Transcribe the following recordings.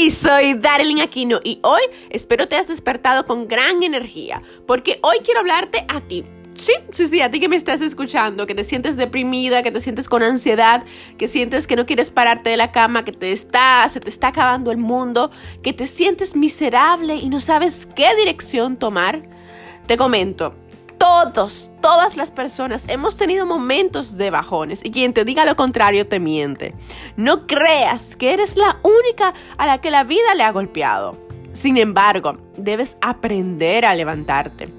Y soy Darlene Aquino y hoy espero te has despertado con gran energía porque hoy quiero hablarte a ti. Sí, sí, sí, a ti que me estás escuchando, que te sientes deprimida, que te sientes con ansiedad, que sientes que no quieres pararte de la cama, que te está, se te está acabando el mundo, que te sientes miserable y no sabes qué dirección tomar. Te comento, todos, todas las personas hemos tenido momentos de bajones y quien te diga lo contrario te miente. No creas que eres la única a la que la vida le ha golpeado. Sin embargo, debes aprender a levantarte.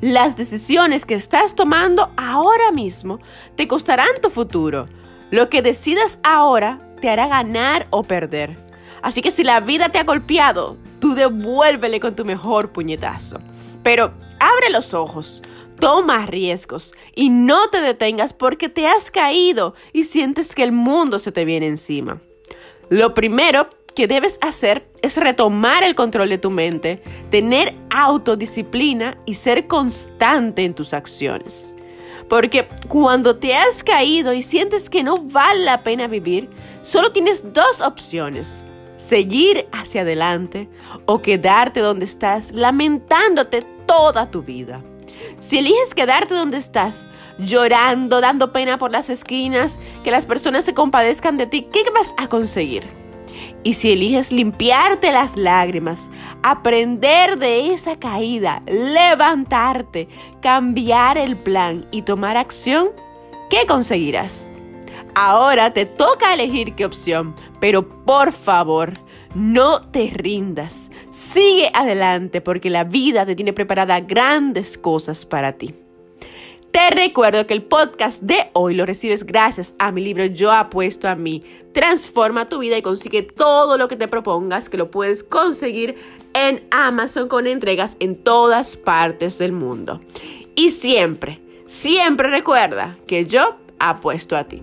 Las decisiones que estás tomando ahora mismo te costarán tu futuro. Lo que decidas ahora te hará ganar o perder. Así que si la vida te ha golpeado, tú devuélvele con tu mejor puñetazo. Pero abre los ojos, toma riesgos y no te detengas porque te has caído y sientes que el mundo se te viene encima. Lo primero que debes hacer es retomar el control de tu mente, tener autodisciplina y ser constante en tus acciones. Porque cuando te has caído y sientes que no vale la pena vivir, solo tienes dos opciones seguir hacia adelante o quedarte donde estás lamentándote toda tu vida. Si eliges quedarte donde estás, llorando, dando pena por las esquinas, que las personas se compadezcan de ti, ¿qué vas a conseguir? Y si eliges limpiarte las lágrimas, aprender de esa caída, levantarte, cambiar el plan y tomar acción, ¿qué conseguirás? Ahora te toca elegir qué opción, pero por favor, no te rindas. Sigue adelante porque la vida te tiene preparada grandes cosas para ti. Te recuerdo que el podcast de hoy lo recibes gracias a mi libro Yo apuesto a mí. Transforma tu vida y consigue todo lo que te propongas, que lo puedes conseguir en Amazon con entregas en todas partes del mundo. Y siempre, siempre recuerda que yo apuesto a ti.